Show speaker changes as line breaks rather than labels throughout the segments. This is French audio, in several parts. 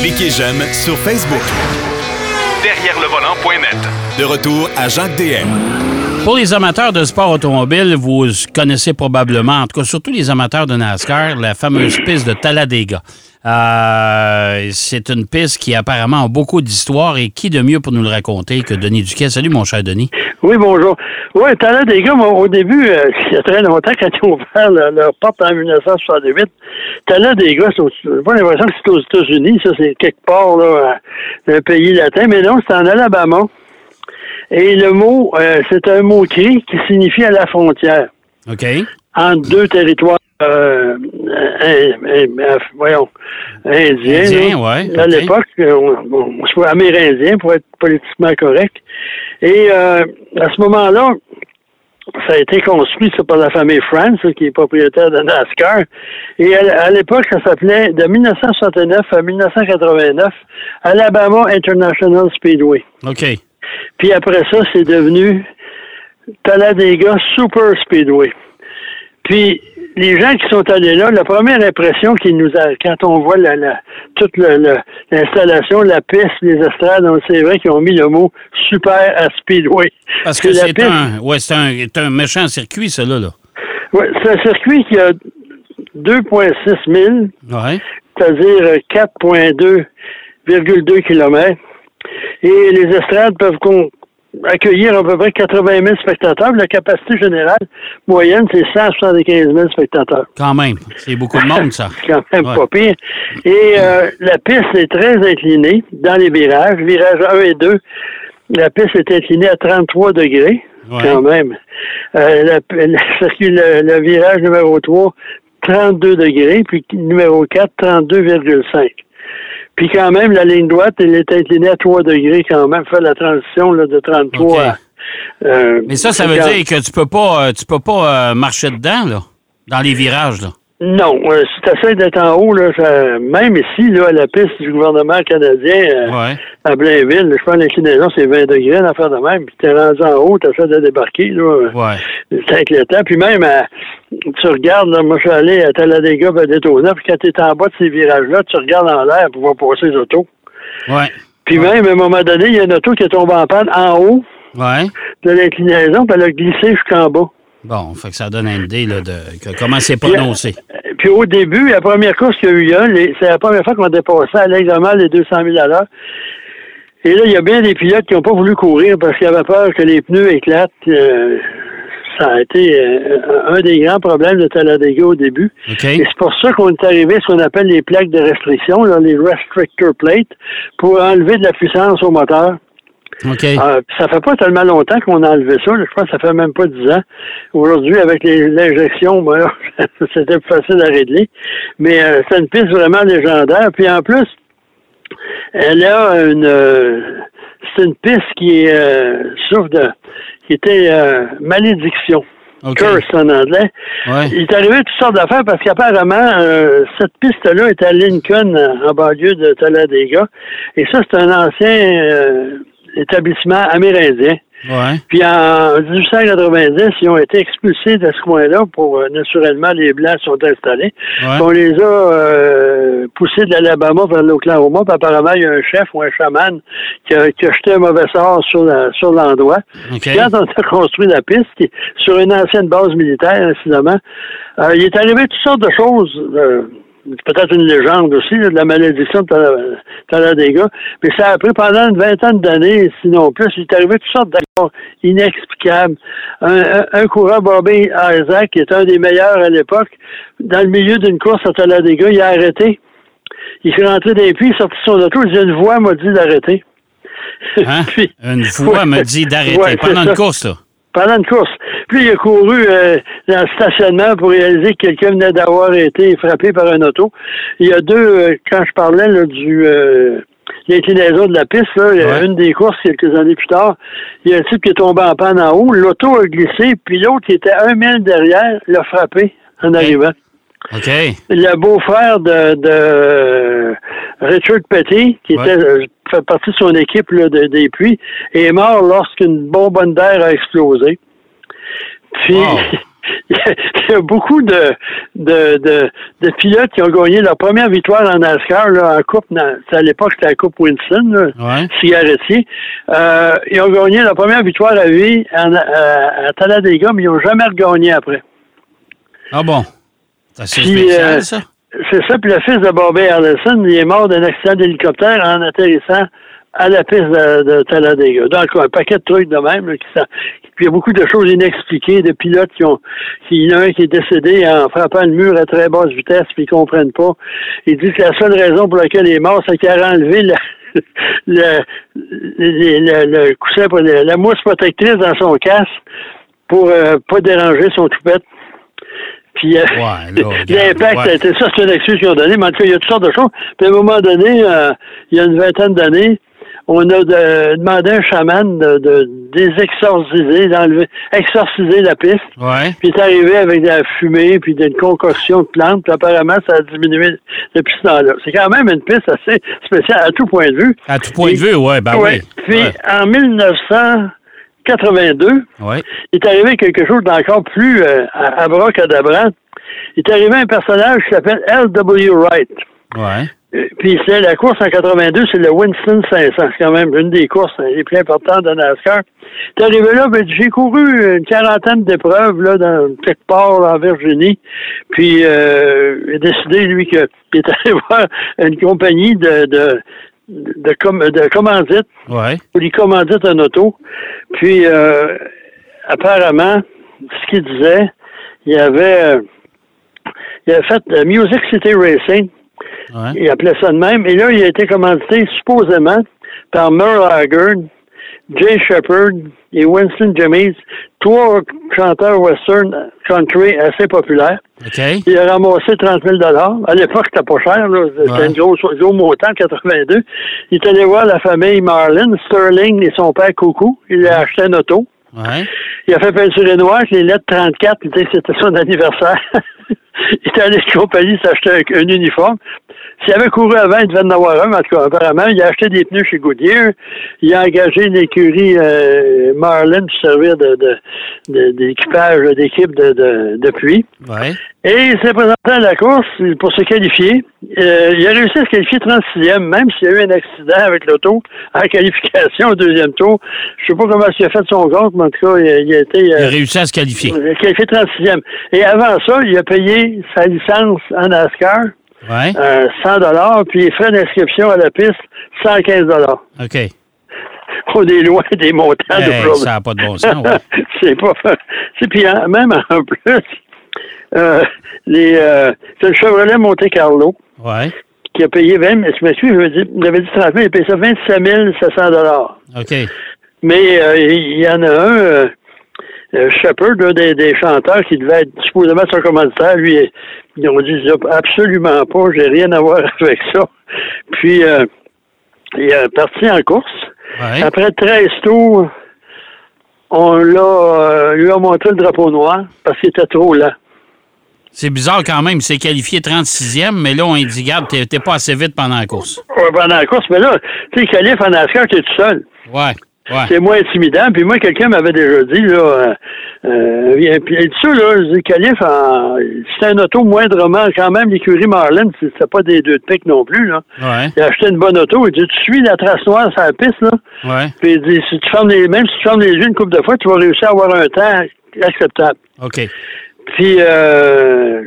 Cliquez j'aime sur Facebook.
Derrière le volant.net.
De retour à Jacques DM.
Pour les amateurs de sport automobile, vous connaissez probablement, en tout cas surtout les amateurs de NASCAR, la fameuse piste de Talladega. Euh, c'est une piste qui apparemment a beaucoup d'histoire et qui de mieux pour nous le raconter que Denis Duquet? Salut mon cher Denis.
Oui, bonjour. Oui, Talladega, moi, au début, euh, il y a très longtemps, quand ils ont ouvert leur, leur porte en 1968, Talladega, j'ai pas l'impression que c'est aux États-Unis, ça c'est quelque part là, dans un pays latin, mais non, c'est en Alabama. Et le mot, euh, c'est un mot cri qui signifie à la frontière.
OK.
Entre deux territoires, euh, voyons.
Indien,
là.
ouais,
À l'époque, euh, on, voit amérindien pour être politiquement correct. Et euh, à ce moment-là, ça a été construit ça, par la famille France, qui est propriétaire de NASCAR. Et à, à l'époque, ça s'appelait de 1969 à 1989 Alabama International Speedway.
OK.
Puis après ça, c'est devenu Talladega Super Speedway. Puis les gens qui sont allés là, la première impression qu'ils nous a, quand on voit la, la- toute l'installation, la piste, les estrades, on- c'est vrai qu'ils ont mis le mot super à Speedway.
Parce que c'est un, ouais, c'est un, méchant circuit, ça, là. là.
Ouais, c'est un circuit qui a 2,6 000,
Ouais.
c'est-à-dire euh, 4,2,2 km. Et les estrades peuvent con- accueillir à peu près 80 000 spectateurs. La capacité générale moyenne, c'est 175 000 spectateurs.
Quand même. C'est beaucoup de monde, ça.
Quand même
Ouais.
pas pire. Et euh, la piste est très inclinée dans les virages. Virages 1 et 2, la piste est inclinée à 33 degrés,
Ouais.
quand même. Euh, la- le virage numéro 3, 32 degrés, puis numéro 4, 32,5. Puis quand même, la ligne droite, elle est inclinée à 3 degrés quand même, faire la transition là, de 33
OK.
à... euh,
Mais ça, ça veut
50.
dire que tu peux pas, euh, tu peux pas euh, marcher dedans, là, dans les virages, là.
Non, euh, si tu essaies d'être en haut, là, ça- même ici, là, à la piste du gouvernement canadien euh,
Ouais.
à Blainville, je pense que l'inclinaison, c'est 20 degrés, l'affaire de même, puis t'es rendu en haut, t'essaies de débarquer, là,
Ouais.
c'est inquiétant. Puis même, à- tu regardes, là, moi, je suis allé à Talladega, à Daytona, puis quand t'es en bas de ces virages-là, tu regardes en l'air pour voir passer les autos.
Ouais.
Puis même, à un moment donné, il y a une auto qui est tombée en panne en haut
Ouais.
de l'inclinaison, puis elle a glissé jusqu'en bas.
Bon, fait que ça donne une idée, là, de que- comment c'est prononcé.
Puis au début, la première course qu'il y a eu, là, c'est la première fois qu'on dépassait allègrement les 200 000 à l'heure. Et là, il y a bien des pilotes qui n'ont pas voulu courir parce qu'ils avaient peur que les pneus éclatent. Euh, ça a été euh, un des grands problèmes de Talladega au début. Et c'est pour ça qu'on est arrivé à ce qu'on appelle les plaques de restriction, là, les restrictor plates, pour enlever de la puissance au moteur.
OK.
Euh, ça fait pas tellement longtemps qu'on a enlevé ça. là. Je pense que ça fait même pas dix ans. Aujourd'hui, avec les- l'injection, ben c'était plus facile à régler. Mais euh, c'est une piste vraiment légendaire. Puis en plus, elle a une euh, c'est une piste qui est euh, souffre de qui était malédiction. Curse en anglais.
Ouais.
Il est arrivé toutes sortes d'affaires parce qu'apparemment, euh, cette piste-là est à Lincoln, en banlieue de Talladega. Et ça, c'est un ancien euh, établissement amérindien.
Ouais.
Puis en 1890, ils ont été expulsés de ce coin-là pour, euh, naturellement, les Blancs sont installés.
Ouais.
On les a euh, poussés de l'Alabama vers l'Oklahoma. Puis apparemment, il y a un chef ou un chaman qui a, qui a jeté un mauvais sort sur la- sur l'endroit.
OK.
Puis Quand on a construit la piste, qui sur une ancienne base militaire, incidemment, euh, il est arrivé toutes sortes de choses. euh, Peut-être une légende aussi, de la malédiction de Talladega. Mais ça a pris pendant une vingtaine d'années, sinon plus. Il est arrivé toutes sortes d'accords inexplicables. Un, un, un coureur, Bobby Isaac, qui est un des meilleurs à l'époque, dans le milieu d'une course à Talladega, il a arrêté. Il est rentré les puits, il est sorti son auto, il dit une voix m'a dit d'arrêter.
Hein?
Puis-
Une
Ouais.
me dit d'arrêter
Ouais,
pendant une
ça.
course, là.
pendant une course. Puis il a couru euh, dans le stationnement pour réaliser que quelqu'un venait d'avoir été frappé par un auto. Il y a deux, euh, quand je parlais là, du euh, l'inclinaison de la piste, là, il y a
Ouais.
une des courses quelques années plus tard, il y a un type qui est tombé en panne en haut, l'auto a glissé, puis l'autre qui était un mille derrière l'a frappé en arrivant.
OK.
Le beau-frère de, de Richard Petty, qui
Ouais.
était euh, fait partie de son équipe là, de- des puits, est mort lorsqu'une bonbonne d'air a explosé. Puis,
Wow.
il y a beaucoup de, de, de, de pilotes qui ont gagné leur première victoire en NASCAR, là, en coupe, à l'époque, c'était la Coupe Winston, là,
Ouais.
cigarettier. Euh, ils ont gagné leur première victoire à vie en, à, à Talladega, mais ils n'ont jamais regagné après.
Ah bon? C'est spécial,
euh,
ça?
C'est ça, puis le fils de Bobby Allison, il est mort d'un accident d'hélicoptère en atterrissant à la piste de, de Talladega. Donc, un paquet de trucs de même. là, qui puis il y a beaucoup de choses inexpliquées, de pilotes qui ont... qui- Il y en a un qui est décédé en frappant le mur à très basse vitesse, puis ils comprennent pas. Il dit que la seule raison pour laquelle il est mort, c'est qu'il a enlevé la, le, le, le- le coussin, la mousse protectrice dans son casque pour euh, pas déranger son toupette. Puis euh,
Ouais,
l'impact,
ouais.
ça, c'est une excuse qu'ils ont donnée, mais en tout cas, il y a toutes sortes de choses. Puis à un moment donné, euh, il y a une vingtaine d'années, on a de- demandé à un chaman de, de désexorciser, d'enlever, exorciser la piste.
Ouais.
Puis il est arrivé avec de la fumée, puis d'une concoction de plantes, puis apparemment, ça a diminué depuis ce temps-là. C'est quand même une piste assez spéciale à tout point de vue.
À tout point de vue, ouais, ben
Ouais.
oui.
Puis
Ouais.
en 1982,
Ouais.
il est arrivé quelque chose d'encore plus euh, abracadabrant. Il est arrivé un personnage qui s'appelle L.W. Wright.
Ouais.
Euh, Puis c'est la course en 82, c'est le Winston 500. C'est quand même une des courses euh, les plus importantes de NASCAR. Il est arrivé là, ben, j'ai couru une quarantaine d'épreuves là, dans quelque part en Virginie. Puis euh, il a décidé, lui, qu'il est allé voir une compagnie de, de, de, com- de commandite
Ouais.
pour lui commandite un auto. Puis, euh, apparemment, ce qu'il disait, il avait, euh, il avait fait euh, Music City Racing.
Ouais.
Il appelait ça de même. Et là, il a été commandité supposément par Merle Haggard, Jay Shepard et Winston James, trois chanteurs western country assez populaires. Il a ramassé 30 000 À l'époque, c'était pas cher. C'était
Ouais.
grosse, gros montant, en 82. Il est allé voir la famille Marlin, Sterling et son père Coucou. Il a acheté un auto. Il a fait peinturer noir avec les lettres 34. Il disait que c'était son anniversaire. il est allé à compagnie s'acheter un, un uniforme. S'il avait couru avant, il devait en avoir un, en tout cas, apparemment. Il a acheté des pneus chez Goodyear. Il a engagé une écurie euh, Marlin pour servir de, de, de- d'équipage d'équipe de, de, de pluie.
Ouais.
Et il s'est présenté à la course pour se qualifier. Euh, il a réussi à se qualifier 36e, même s'il y a eu un accident avec l'auto en qualification au deuxième tour. Je sais pas comment il a fait son compte, mais en tout cas, il a, il a été
Il a
euh,
réussi à se qualifier.
qualifié 36e. Et avant ça, il a payé sa licence en NASCAR,
Ouais.
euh, 100 puis les frais d'inscription à la piste, 115
OK.
On est loin des montants
Hey,
d'aujourd'hui.
ça n'a pas de bon sens, ouais.
c'est pas c'est puis même en plus euh, les euh, c'est le Chevrolet Monte Carlo
Ouais.
qui a payé 20 mais je m'excuse, il avait dit 30 000, il a payé ça 27 700 dollars.
OK.
Mais euh, il y en a un euh, euh, Shepard, un des, des chanteurs qui devait être supposément son commanditaire, lui, ils ont dit absolument pas, j'ai rien à voir avec ça. Puis euh, il est parti en course.
Ouais.
Après 13 tours, on l'a, euh, lui a montré le drapeau noir parce qu'il était trop lent.
C'est bizarre quand même. Il s'est qualifié 36e, mais là, on dit, garde, t'es t'es pas assez vite pendant la course.
Ouais, pendant la course, mais là, tu sais, qualif en NASCAR, tu es tout seul.
Ouais. Ouais.
C'est moins intimidant. Puis moi, quelqu'un m'avait déjà dit, là, euh, euh, puis dit ça, là, je dis, qualif, en, c'était un auto moindrement, quand même, l'écurie Marlin, c'était pas des deux de pique non plus, là.
Ouais.
Il a acheté une bonne auto, il dit, tu suis la trace noire sur la piste, là.
Ouais.
Puis il dit, si tu fermes les, même si tu fermes les yeux une couple de fois, tu vas réussir à avoir un temps acceptable.
OK.
Puis, euh,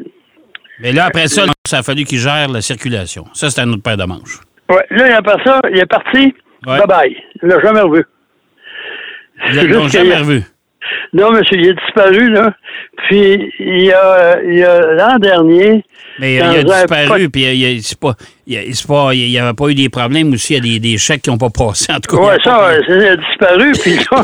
Mais là, après ça, ça a fallu qu'il gère la circulation. Ça, c'est un autre paire de manches.
ouais, là, après ça, il est parti.
Ouais.
Bye bye. Il l'a jamais revu.
Ils l'ont jamais revu.
Non, monsieur, il est disparu, là. Puis, il y a, l'an dernier.
Mais il a disparu, puis il y a- c'est pas, il il n'y avait pas eu des problèmes aussi. Il y a des, des chèques qui n'ont pas passé, en tout cas.
Ouais, ça, il a disparu. Puis là,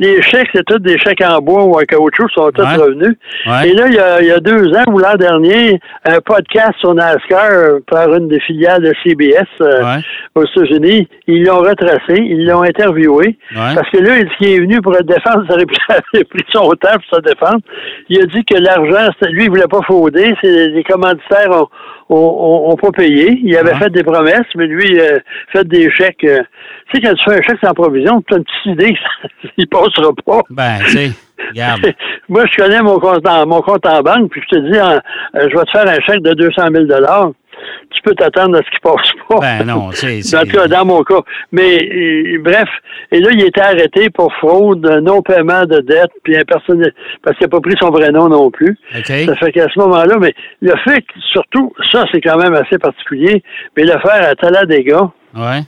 les chèques, c'est tous des chèques en bois ou en caoutchouc, sont tous
Ouais.
revenus.
Ouais.
Et là, il y, a, il y a deux ans ou l'an dernier, un podcast sur NASCAR euh, par une des filiales de CBS euh,
Ouais.
aux États-Unis, ils l'ont retracé, ils l'ont interviewé. Parce que là, il dit qu'il est venu pour défendre sa réputation, il a pris son temps pour se défendre. Il a dit que l'argent, lui, il voulait pas frauder, les commanditaires ont, ont, ont- ont pas payé. Il avait
Ouais.
fait des promesses, mais lui, euh, fait des chèques. euh, tu sais, quand tu fais un chèque sans provision, tu as une petite idée qu'il passera pas.
Ben, tu sais.
Moi, je connais mon compte en, mon compte en banque, puis je te dis, euh, je vais te faire un chèque de 200 000 Tu peux t'attendre à ce qui passe pas.
Ben non, c'est.
Cas,
c'est-
dans mon cas. Mais euh, bref, et là, il était arrêté pour fraude, non-paiement de dette, puis un personnel, parce qu'il n'a pas pris son vrai nom non plus. Ça fait qu'à ce moment-là, mais le fait que, surtout, ça, c'est quand même assez particulier, mais le faire à Talladega,
Ouais.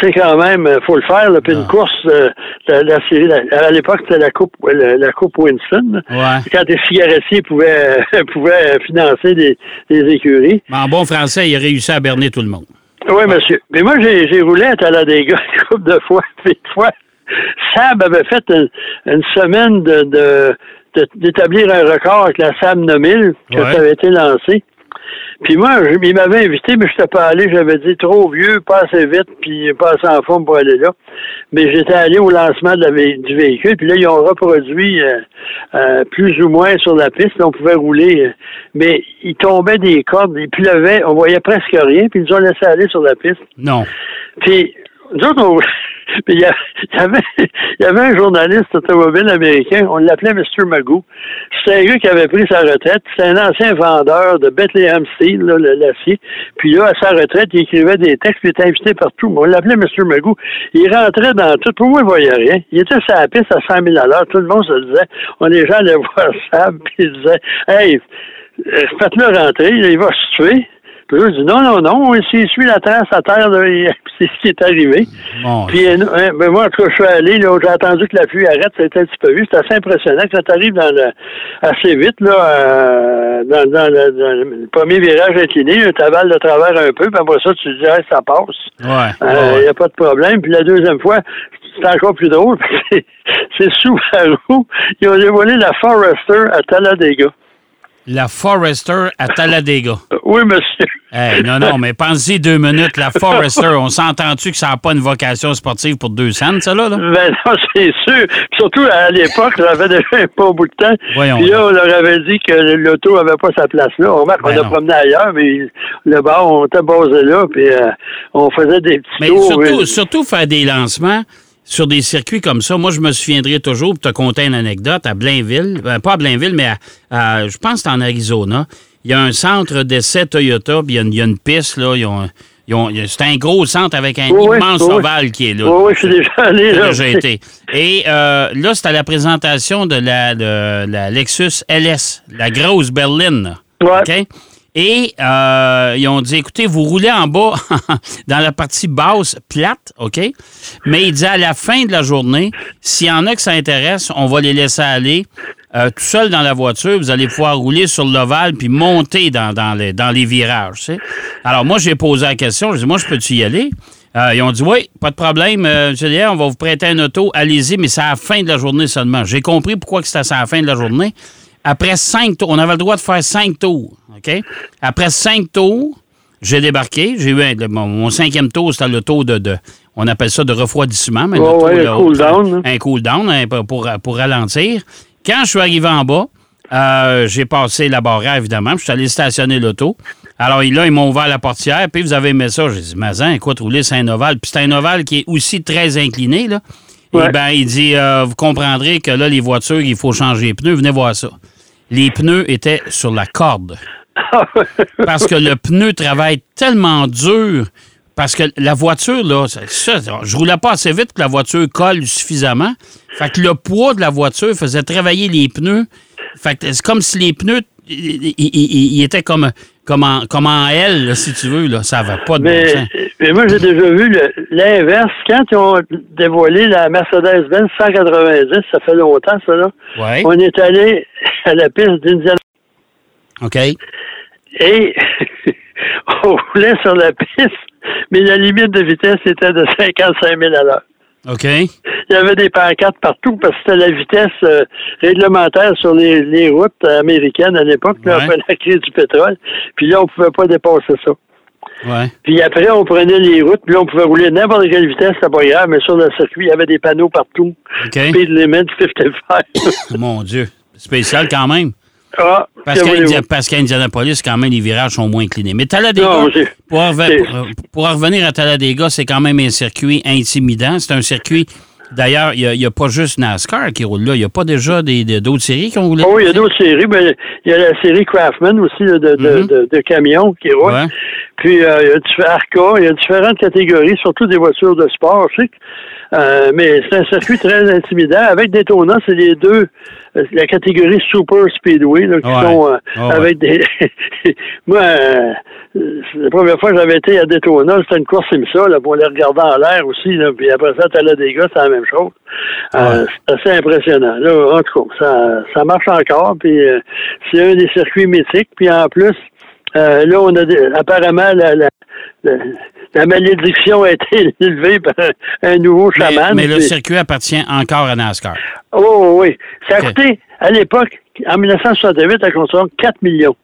C'est quand même, euh, faut le faire, là, puis
Ah.
une course, euh, la, la série, la- à l'époque, c'était la coupe, la, la coupe Winston.
Ouais.
Quand les cigarettiers pouvaient, pouvaient financer des, des écuries.
Mais en bon français, il a réussi à berner tout le monde.
Oui, monsieur. Mais moi, j'ai roulé à Talladega une couple de fois. Puis une fois, Sab avait fait une, une semaine de d'établir un record avec la Sam 9000 que
Ouais.
ça avait été lancé. Puis moi, je- il m'avait invité, mais je n'étais pas allé. J'avais dit trop vieux, pas assez vite, puis pas assez en forme pour aller là. Mais j'étais allé au lancement de la vé- du véhicule, puis là, ils ont reproduit euh, euh, plus ou moins sur la piste. On pouvait rouler, euh, mais il tombait des cordes, il pleuvait, on voyait presque rien, puis ils nous ont laissé aller sur la piste.
Non.
Puis, nous autres, on... Puis il y, avait, il y avait un journaliste automobile américain, on l'appelait Mr. Magoo. C'était un gars qui avait pris sa retraite. C'était un ancien vendeur de Bethlehem Steel, l'acier. Puis là, à sa retraite, il écrivait des textes, il était invité partout. On l'appelait Mr. Magoo. Il rentrait dans tout. Pour moi, il voyait rien. Il était sur la piste à 100 000 à l'heure. Tout le monde se disait. On les gens allaient voir Sam, puis ils disaient, hey, euh, faites-le rentrer, il va se tuer. Puis je dis non, non, non, s'il suit la trace à terre, c'est ce qui est arrivé.
Bon.
Puis euh, ben moi, en tout cas, je suis allé, j'ai attendu que la pluie arrête, ça a été un petit peu vu. C'est assez impressionnant que ça t'arrive dans le assez vite, là, euh, dans, dans le, dans le premier virage incliné, tu avales de travers un peu, puis après ça, tu te dis, Hey, ça passe. Il
ouais,
n'y
ouais.
a pas de problème. Puis la deuxième fois, c'est encore plus drôle. c'est- C'est Subaru. Ils ont dévoilé la Forester à Talladega.
La Forester à Talladega.
Euh, Oui, monsieur.
Hey, non, non, mais pensez deux minutes. La Forester, on s'entend-tu que ça n'a pas une vocation sportive pour deux cents, ça, là? là?
Ben non, c'est sûr. Puis surtout, à l'époque, j'avais déjà un pas bout de temps.
Voyons
Puis là, on leur avait dit que l'auto avait pas sa place là. On remarque
Ben
qu'on a
non.
promené ailleurs, mais le bar, on était basé là, puis euh, on faisait des petits
Mais
tours.
surtout, surtout faire des lancements sur des circuits comme ça. Moi, je me souviendrai toujours, pour te conter une anecdote, à Blainville, ben, pas à Blainville, mais à, à- je pense que c'est en Arizona. Il y a un centre d'essai Toyota, puis il y a une, il y a une piste, là. Ils ont, c'est un gros centre avec un
Oui,
immense
oui,
ovale qui est là.
Oui, oui, je suis déjà allé
J'ai
là.
déjà été. Et euh, là, c'était la présentation de la, de la Lexus LS, la grosse berline. là.
Ouais.
OK? Et euh, ils ont dit, écoutez, vous roulez en bas dans la partie basse, plate, OK? Mais il dit à la fin de la journée, s'il y en a que ça intéresse, on va les laisser aller. euh, tout seul dans la voiture, vous allez pouvoir rouler sur l'ovale puis monter dans, dans les, dans les virages. tu sais. Alors, moi, j'ai posé la question. Je dis, moi, je peux-tu y aller? Euh, ils ont dit, oui, pas de problème. Euh, M. Lier, on va vous prêter un auto. Allez-y, mais c'est à la fin de la journée seulement. J'ai compris pourquoi c'était à la fin de la journée. Après cinq tours, on avait le droit de faire cinq tours. OK? Après cinq tours, j'ai débarqué. J'ai eu un- le- mon, mon cinquième tour, c'était le tour de, de- On appelle ça de refroidissement. Mais
Ouais,
tour,
un hein.
Un cool down hein, pour, pour ralentir. Quand je suis arrivé en bas, euh, j'ai passé la barrière, évidemment. Je suis allé stationner l'auto. Alors là, ils m'ont ouvert la portière. Puis vous avez aimé ça. J'ai dit, Mazan, écoute, rouler, c'est un ovale. Puis c'est un ovale qui est aussi très incliné. Là.
Ouais.
Eh bien, il dit, euh, vous comprendrez que là, les voitures, il faut changer les pneus. Venez voir ça. Les pneus étaient sur la corde. Parce que le pneu travaille tellement dur. Parce que la voiture, là, ça, je roulais pas assez vite que la voiture colle suffisamment. Fait que le poids de la voiture faisait travailler les pneus. Fait que c'est comme si les pneus, ils étaient comme, comme, en, comme en L, là, si tu veux. Là. Ça va pas de bon
Mais,
sens.
mais moi, j'ai déjà vu l'inverse. Quand ils ont dévoilé la Mercedes-Benz 190, ça fait longtemps, ça, là.
Ouais.
On est allé à la piste d'Indiana
OK.
et on roulait sur la piste, mais la limite de vitesse était de 55 000 à l'heure.
OK.
Il y avait des pancartes partout parce que c'était la vitesse euh, réglementaire sur les, les routes américaines à l'époque,
Ouais.
après la crise du pétrole. Puis là, on pouvait pas dépasser ça.
Ouais.
Puis après, on prenait les routes, puis là, on pouvait rouler n'importe quelle vitesse, c'était pas grave, mais sur le circuit, il y avait des panneaux partout.
OK.
Speed limit 55.
Mon Dieu. Spécial quand même.
Ah,
Parce
que
qu'à? Indi- Indianapolis, quand même, les virages sont moins inclinés. Mais Talladega,
Non,
pour, en revenir à Talladega, c'est quand même un circuit intimidant. C'est un circuit D'ailleurs, il n'y a, pas juste NASCAR qui roule là. Il n'y a pas déjà des, d'autres séries qui ont roulé?
Oh, oui, il y a d'autres séries. Mais il y a la série Craftman aussi de, de, mm-hmm. de, camions qui roulent. Puis euh, il y a différents il y a différentes catégories, surtout des voitures de sport. Je sais euh, mais c'est un circuit très intimidant. Avec Daytona, c'est les deux, euh, la catégorie Super Speedway, là, qui sont euh, avec des. Moi, la première fois que j'avais été à Daytona, c'était une course comme là, pour les regarder en l'air aussi. Là, puis après ça, t'as des gars, c'est la même chose. c'est assez impressionnant. Là, en tout cas, ça, ça marche encore. Puis c'est un des circuits mythiques. Puis en plus, là, on a apparemment la, la, la malédiction a été élevée par un nouveau chaman.
Mais, le circuit appartient encore à NASCAR.
Oh oui. Ça a coûté, à l'époque, en 1968, à construire 4 millions.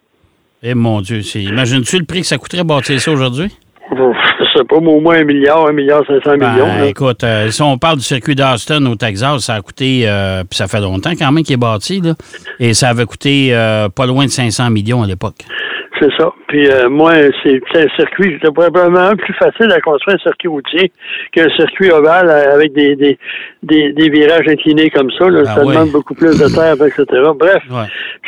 Eh mon Dieu, imagines-tu le prix que ça coûterait bâtir ça aujourd'hui?
Je sais pas, au moins un milliard, un milliard cinq cents ben, millions.
Écoute, euh, si on parle du circuit d'Austin au Texas, ça a coûté, euh, puis ça fait longtemps quand même qu'il est bâti, là, et ça avait coûté euh, pas loin de 500 millions à l'époque.
C'est ça. Puis euh, moi, c'est un circuit, c'était probablement plus facile à construire un circuit routier qu'un circuit ovale avec des, des, des, virages inclinés comme ça. Là. Ah ça demande beaucoup plus de terre, etc. Bref,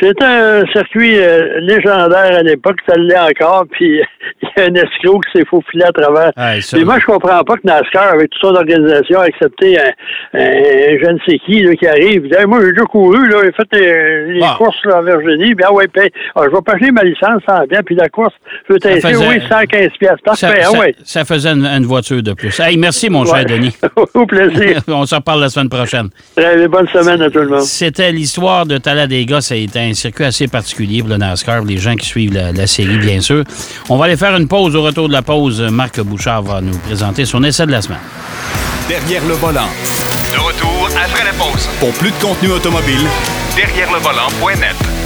c'était un circuit euh, légendaire à l'époque, ça l'est encore, puis il y a un escroc qui s'est faufilé à travers. Ah, et moi, je comprends pas que NASCAR, avec toute son organisation, a accepté un, je ne sais qui là, qui arrive. Il moi, j'ai déjà couru, là, j'ai fait les, ah. courses là, en Virginie, bien ouais, paye. je vais ma licence sans bien, puis la course peut être oui, 115 pièces. Parfait,
ça, ça, faisait une, voiture de plus. Hey, merci, mon cher Denis.
Au plaisir.
On se reparle la semaine prochaine.
bonne semaine à tout le monde.
C'était l'histoire de Talladega. Ça a été un circuit assez particulier pour le NASCAR, les gens qui suivent la, série, bien sûr. On va aller faire une pause. Au retour de la pause, Marc Bouchard va nous présenter son essai de la semaine.
Derrière le volant.
De retour après la pause.
Pour plus de contenu automobile,
derrière le volant.net.